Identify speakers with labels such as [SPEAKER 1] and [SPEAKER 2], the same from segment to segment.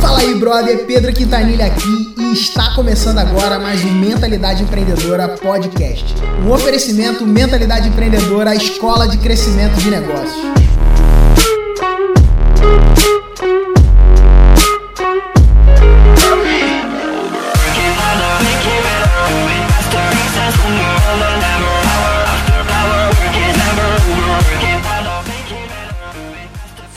[SPEAKER 1] Fala aí, brother, Pedro Quintanilha aqui e está começando agora mais um Mentalidade Empreendedora Podcast. Um oferecimento Mentalidade Empreendedora, a escola de crescimento de negócios.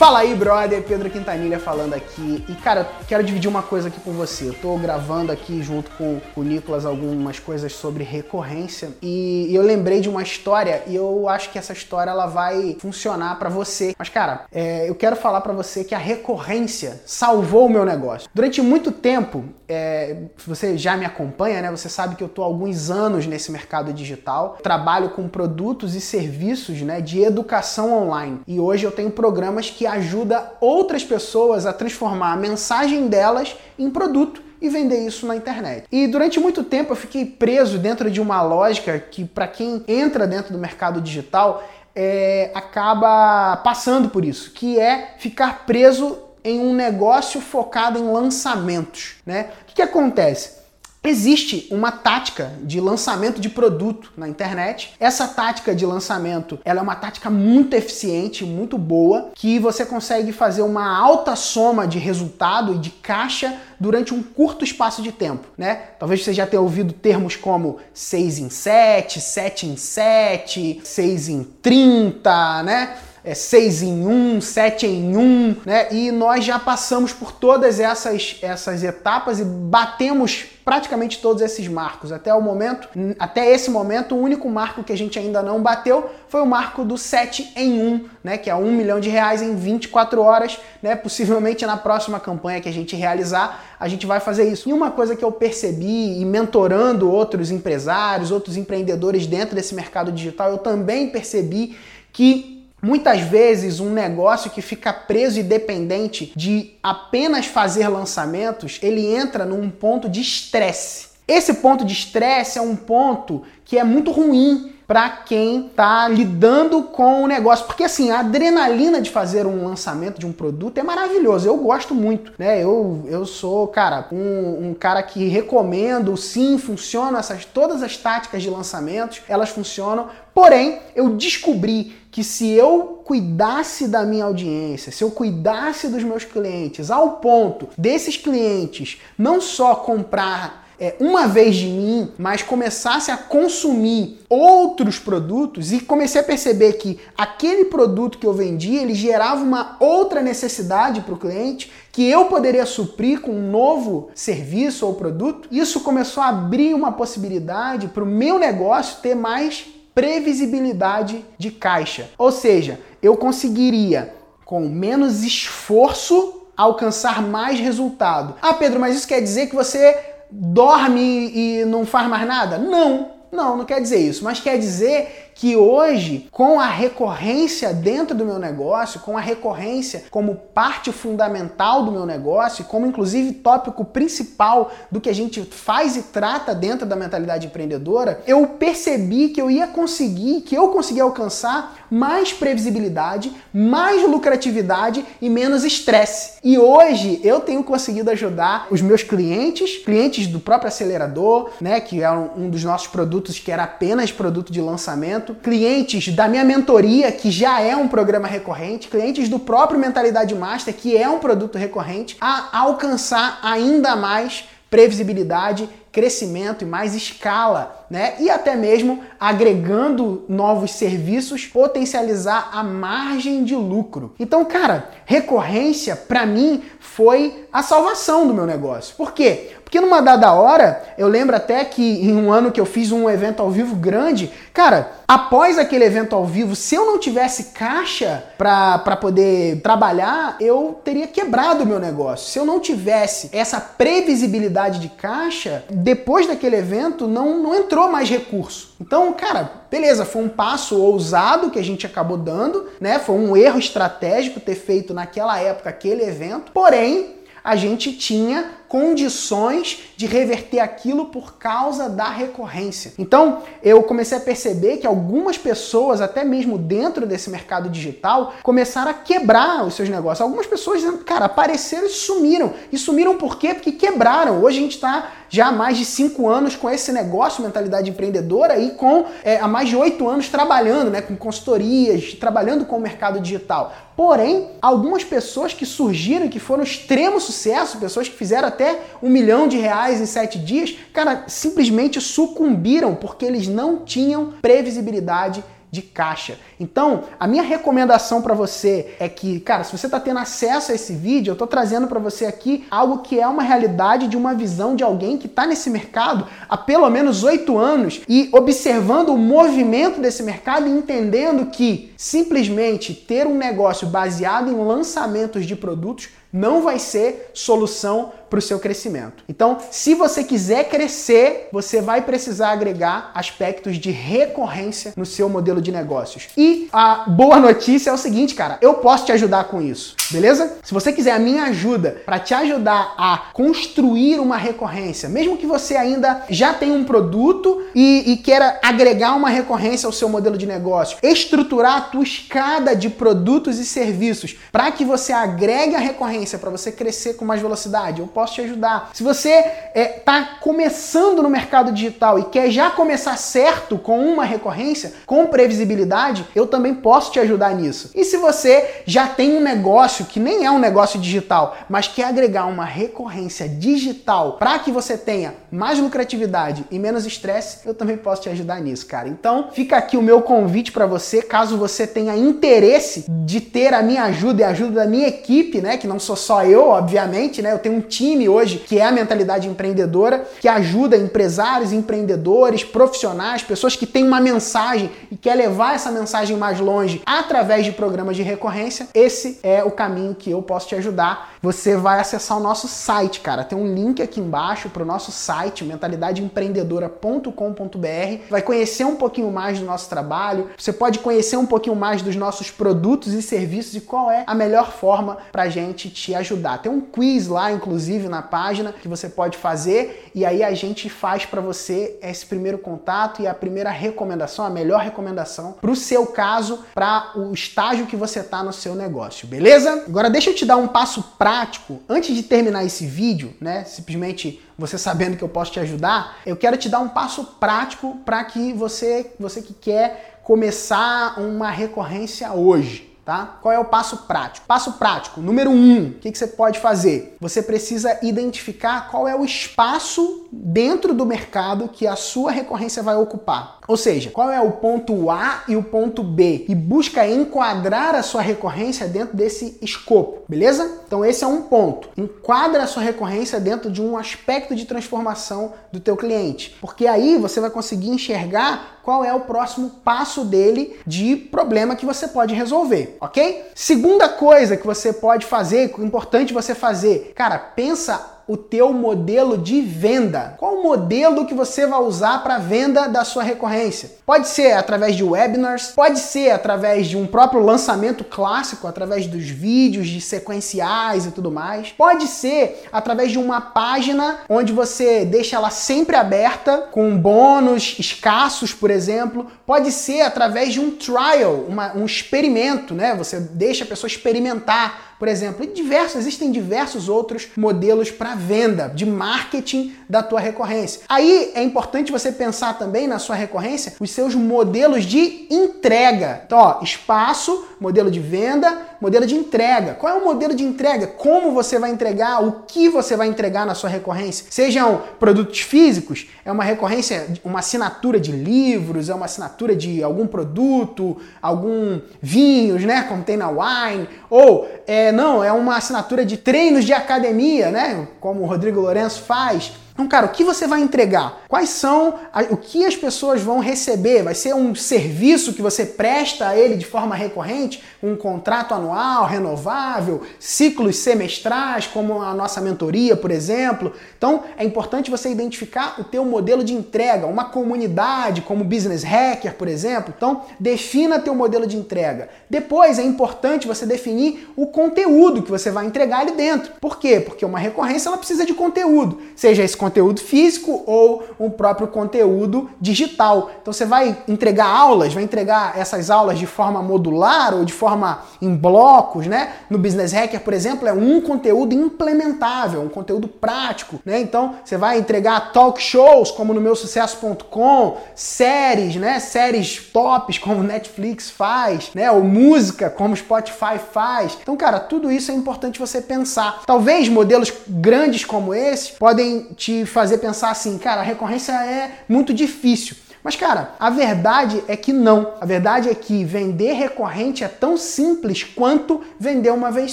[SPEAKER 1] Fala aí, brother, Pedro Quintanilha falando aqui. E cara, quero dividir uma coisa aqui com você. Eu tô gravando aqui junto com, com o Nicolas algumas coisas sobre recorrência e, eu lembrei de uma história e eu acho que essa história ela vai funcionar para você. Mas cara, é, eu quero falar para você que a recorrência salvou o meu negócio. Durante muito tempo, é, você já me acompanha, né? Você sabe que eu tô há alguns anos nesse mercado digital. Trabalho com produtos e serviços, né, de educação online. E hoje eu tenho programas que ajuda outras pessoas a transformar a mensagem delas em produto e vender isso na internet. E durante muito tempo eu fiquei preso dentro de uma lógica que, para quem entra dentro do mercado digital, é, acaba passando por isso, que é ficar preso em um negócio focado em lançamentos. Né? O que, que acontece? Existe uma tática de lançamento de produto na internet. Essa tática de lançamento, ela é uma tática muito eficiente, muito boa, que você consegue fazer uma alta soma de resultado e de caixa durante um curto espaço de tempo, né? Talvez você já tenha ouvido termos como 6 em 7, 7 em 7, 6 em 30, né? É 6 em 1, 7 em 1, né? E nós já passamos por todas essas, essas etapas e batemos praticamente todos esses marcos. Até o momento, até esse momento, o único marco que a gente ainda não bateu foi o marco do 7 em 1, né? Que é 1 milhão de reais em 24 horas, né? Possivelmente na próxima campanha que a gente realizar, a gente vai fazer isso. E uma coisa que eu percebi e mentorando outros empresários, outros empreendedores dentro desse mercado digital, eu também percebi que Muitas vezes, um negócio que fica preso e dependente de apenas fazer lançamentos, ele entra num ponto de estresse. Esse ponto de estresse é um ponto que é muito ruim para quem está lidando com o negócio. Porque assim, a adrenalina de fazer um lançamento de um produto é maravilhoso. Eu gosto muito, né? Eu, eu sou, cara, um, um cara que recomendo, sim, funcionam essas todas as táticas de lançamentos, elas funcionam. Porém, eu descobri que se eu cuidasse da minha audiência, se eu cuidasse dos meus clientes, ao ponto desses clientes não só comprar é, uma vez de mim, mas começasse a consumir outros produtos e comecei a perceber que aquele produto que eu vendia ele gerava uma outra necessidade para o cliente que eu poderia suprir com um novo serviço ou produto, isso começou a abrir uma possibilidade para o meu negócio ter mais previsibilidade de caixa. Ou seja, eu conseguiria, com menos esforço, alcançar mais resultado. Ah, Pedro, mas isso quer dizer que você dorme e não faz mais nada? Não, não, não quer dizer isso, mas quer dizer que hoje, com a recorrência dentro do meu negócio, com a recorrência como parte fundamental do meu negócio, como inclusive tópico principal do que a gente faz e trata dentro da mentalidade empreendedora, eu percebi que eu ia conseguir, que eu conseguia alcançar mais previsibilidade, mais lucratividade e menos estresse. E hoje eu tenho conseguido ajudar os meus clientes, clientes do próprio acelerador, né, que é um dos nossos produtos que era apenas produto de lançamento clientes da minha mentoria, que já é um programa recorrente, clientes do próprio Mentalidade Master, que é um produto recorrente, a alcançar ainda mais previsibilidade, crescimento e mais escala, né? E até mesmo agregando novos serviços, potencializar a margem de lucro. Então, cara, recorrência para mim foi a salvação do meu negócio. Por quê? Porque numa dada hora, eu lembro até que em um ano que eu fiz um evento ao vivo grande, cara, após aquele evento ao vivo, se eu não tivesse caixa para poder trabalhar, eu teria quebrado o meu negócio. Se eu não tivesse essa previsibilidade de caixa, depois daquele evento não, não entrou mais recurso. Então, cara, beleza, foi um passo ousado que a gente acabou dando, né? Foi um erro estratégico ter feito naquela época aquele evento, porém, a gente tinha condições de reverter aquilo por causa da recorrência. Então, eu comecei a perceber que algumas pessoas, até mesmo dentro desse mercado digital, começaram a quebrar os seus negócios. Algumas pessoas, cara, apareceram e sumiram. E sumiram por quê? Porque quebraram. Hoje a gente está já há mais de cinco anos com esse negócio, mentalidade empreendedora, e com é, há mais de oito anos trabalhando, né, com consultorias, trabalhando com o mercado digital. Porém, algumas pessoas que surgiram, que foram extremo sucesso, pessoas que fizeram até um milhão de reais em sete dias, cara, simplesmente sucumbiram porque eles não tinham previsibilidade de caixa. Então, a minha recomendação para você é que, cara, se você está tendo acesso a esse vídeo, eu estou trazendo para você aqui algo que é uma realidade de uma visão de alguém que está nesse mercado há pelo menos oito anos e observando o movimento desse mercado e entendendo que simplesmente ter um negócio baseado em lançamentos de produtos não vai ser solução para o seu crescimento. Então, se você quiser crescer, você vai precisar agregar aspectos de recorrência no seu modelo de negócios. E a boa notícia é o seguinte, cara, eu posso te ajudar com isso, beleza? Se você quiser a minha ajuda para te ajudar a construir uma recorrência, mesmo que você ainda já tenha um produto e, e queira agregar uma recorrência ao seu modelo de negócio, estruturar a tua escada de produtos e serviços para que você agregue a recorrência para você crescer com mais velocidade, eu posso te ajudar. Se você está é, tá começando no mercado digital e quer já começar certo com uma recorrência, com previsibilidade, eu também posso te ajudar nisso. E se você já tem um negócio que nem é um negócio digital, mas quer agregar uma recorrência digital para que você tenha mais lucratividade e menos estresse, eu também posso te ajudar nisso, cara. Então, fica aqui o meu convite para você, caso você tenha interesse de ter a minha ajuda e a ajuda da minha equipe, né, que não sou só eu, obviamente, né? Eu tenho um time hoje, que é a mentalidade empreendedora, que ajuda empresários, empreendedores, profissionais, pessoas que têm uma mensagem e quer levar essa mensagem mais longe através de programas de recorrência. Esse é o caminho que eu posso te ajudar. Você vai acessar o nosso site, cara. Tem um link aqui embaixo para o nosso site, mentalidadeempreendedora.com.br. Vai conhecer um pouquinho mais do nosso trabalho. Você pode conhecer um pouquinho mais dos nossos produtos e serviços e qual é a melhor forma para a gente te ajudar. Tem um quiz lá, inclusive na página que você pode fazer e aí a gente faz para você esse primeiro contato e a primeira recomendação, a melhor recomendação para o seu caso, para o estágio que você está no seu negócio, beleza? Agora deixa eu te dar um passo prático antes de terminar esse vídeo, né? Simplesmente você sabendo que eu posso te ajudar, eu quero te dar um passo prático para que você, você que quer começar uma recorrência hoje tá? Qual é o passo prático? Passo prático, número um, o que, que você pode fazer? Você precisa identificar qual é o espaço dentro do mercado que a sua recorrência vai ocupar. Ou seja, qual é o ponto A e o ponto B e busca enquadrar a sua recorrência dentro desse escopo, beleza? Então esse é um ponto. Enquadra a sua recorrência dentro de um aspecto de transformação do teu cliente, porque aí você vai conseguir enxergar qual é o próximo passo dele de problema que você pode resolver, ok? Segunda coisa que você pode fazer, é importante você fazer, cara, pensa o teu modelo de venda. Qual o modelo que você vai usar para venda da sua recorrência? Pode ser através de webinars, pode ser através de um próprio lançamento clássico, através dos vídeos de sequenciais e tudo mais. Pode ser através de uma página onde você deixa ela sempre aberta com bônus escassos, por exemplo. Pode ser através de um trial, uma, um experimento, né? Você deixa a pessoa experimentar por exemplo, e diversos, existem diversos outros modelos para venda, de marketing da tua recorrência. Aí é importante você pensar também na sua recorrência os seus modelos de entrega. Então, ó, espaço, modelo de venda, modelo de entrega. Qual é o modelo de entrega? Como você vai entregar? O que você vai entregar na sua recorrência? Sejam produtos físicos, é uma recorrência, uma assinatura de livros, é uma assinatura de algum produto, algum vinhos, né? Como tem na Wine, ou é, não, é uma assinatura de treinos de academia, né? Como o Rodrigo Lourenço faz. Então, cara, o que você vai entregar? Quais são o que as pessoas vão receber? Vai ser um serviço que você presta a ele de forma recorrente, um contrato anual, renovável, ciclos semestrais, como a nossa mentoria, por exemplo. Então, é importante você identificar o teu modelo de entrega, uma comunidade como Business Hacker, por exemplo. Então, defina teu modelo de entrega. Depois é importante você definir o conteúdo que você vai entregar ali dentro. Por quê? Porque uma recorrência ela precisa de conteúdo, seja esse conteúdo físico ou um próprio conteúdo digital. Então você vai entregar aulas, vai entregar essas aulas de forma modular ou de forma em blocos, né? No Business Hacker, por exemplo, é um conteúdo implementável, um conteúdo prático, né? Então você vai entregar talk shows como no meu sucesso.com, séries, né? Séries tops como Netflix faz, né? Ou música como Spotify faz. Então, cara, tudo isso é importante você pensar. Talvez modelos grandes como esse podem te fazer pensar assim, cara, a recorrência é muito difícil. Mas, cara, a verdade é que não. A verdade é que vender recorrente é tão simples quanto vender uma vez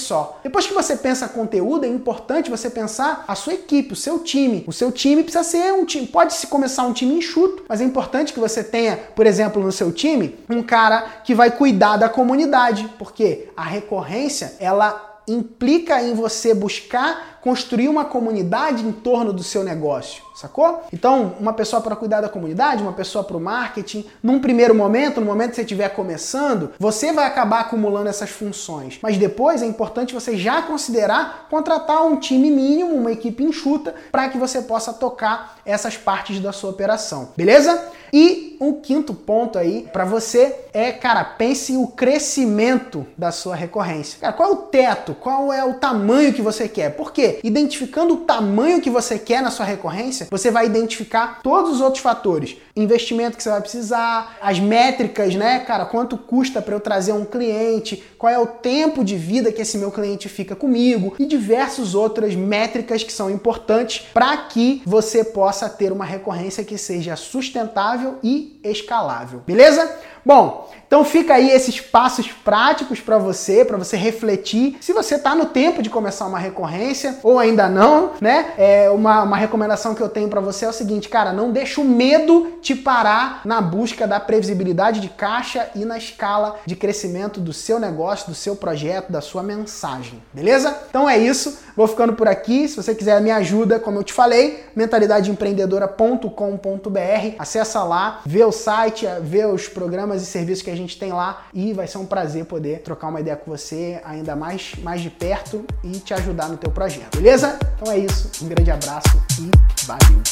[SPEAKER 1] só. Depois que você pensa conteúdo, é importante você pensar a sua equipe, o seu time. O seu time precisa ser um time, pode se começar um time enxuto, mas é importante que você tenha, por exemplo, no seu time, um cara que vai cuidar da comunidade, porque a recorrência, ela implica em você buscar construir uma comunidade em torno do seu negócio, sacou? Então, uma pessoa para cuidar da comunidade, uma pessoa para o marketing, num primeiro momento, no momento que você estiver começando, você vai acabar acumulando essas funções. Mas depois é importante você já considerar contratar um time mínimo, uma equipe enxuta, para que você possa tocar essas partes da sua operação, beleza? E um quinto ponto aí para você é, cara, pense o crescimento da sua recorrência. Cara, qual é o teto? Qual é o tamanho que você quer? Por quê? Identificando o tamanho que você quer na sua recorrência, você vai identificar todos os outros fatores. Investimento que você vai precisar, as métricas, né, cara, quanto custa para eu trazer um cliente, qual é o tempo de vida que esse meu cliente fica comigo e diversas outras métricas que são importantes para que você possa ter uma recorrência que seja sustentável e escalável. Beleza? Bom, então fica aí esses passos práticos para você, para você refletir. Se você está no tempo de começar uma recorrência ou ainda não, né? É uma, uma recomendação que eu tenho para você é o seguinte, cara, não deixa o medo te parar na busca da previsibilidade de caixa e na escala de crescimento do seu negócio, do seu projeto, da sua mensagem. Beleza? Então é isso. Vou ficando por aqui. Se você quiser me ajuda, como eu te falei, mentalidadeempreendedora.com.br. Acessa lá, vê o site, vê os programas e serviços que a gente tem lá e vai ser um prazer poder trocar uma ideia com você ainda mais, mais de perto e te ajudar no teu projeto. Beleza? Então é isso. Um grande abraço e valeu!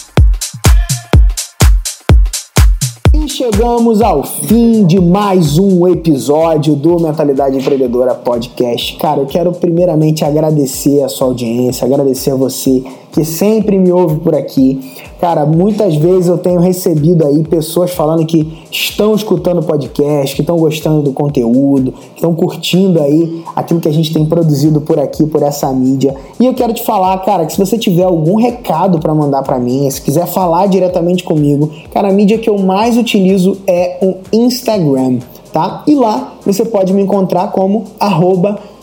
[SPEAKER 1] E chegamos ao fim de mais um episódio do Mentalidade Empreendedora Podcast. Cara, eu quero primeiramente agradecer a sua audiência, agradecer a você que sempre me ouve por aqui. Cara, muitas vezes eu tenho recebido aí pessoas falando que estão escutando o podcast, que estão gostando do conteúdo, que estão curtindo aí aquilo que a gente tem produzido por aqui, por essa mídia. E eu quero te falar, cara, que se você tiver algum recado para mandar para mim, se quiser falar diretamente comigo, cara, a mídia que eu mais utilizo é o Instagram, tá? E lá você pode me encontrar como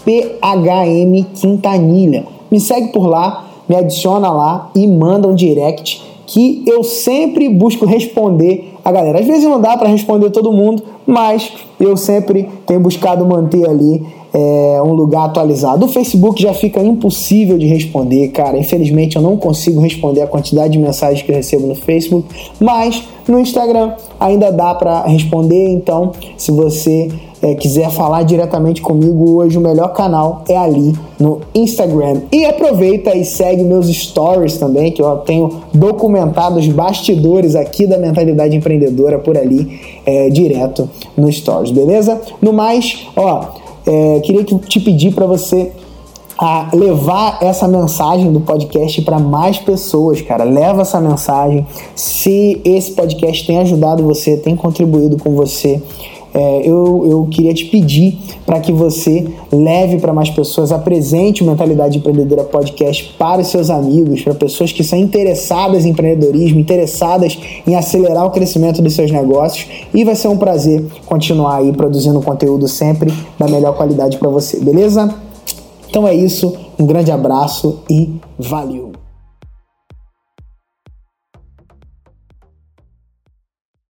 [SPEAKER 1] phmquintanilha. Me segue por lá, me adiciona lá e manda um direct que eu sempre busco responder a galera. Às vezes não dá para responder todo mundo, mas eu sempre tenho buscado manter ali é, um lugar atualizado. O Facebook já fica impossível de responder, cara. Infelizmente eu não consigo responder a quantidade de mensagens que eu recebo no Facebook, mas no Instagram ainda dá para responder. Então, se você é, quiser falar diretamente comigo hoje, o melhor canal é ali no Instagram. E aproveita e segue meus stories também, que eu tenho documentado os bastidores aqui da mentalidade empreendedora por ali, é, direto no Stories, beleza? No mais, ó é, queria te pedir para você a levar essa mensagem do podcast para mais pessoas, cara. Leva essa mensagem. Se esse podcast tem ajudado você, tem contribuído com você, é, eu, eu queria te pedir para que você leve para mais pessoas, apresente o Mentalidade Empreendedora Podcast para os seus amigos, para pessoas que são interessadas em empreendedorismo, interessadas em acelerar o crescimento dos seus negócios e vai ser um prazer continuar aí produzindo conteúdo sempre da melhor qualidade para você, beleza? Então é isso, um grande abraço e valeu!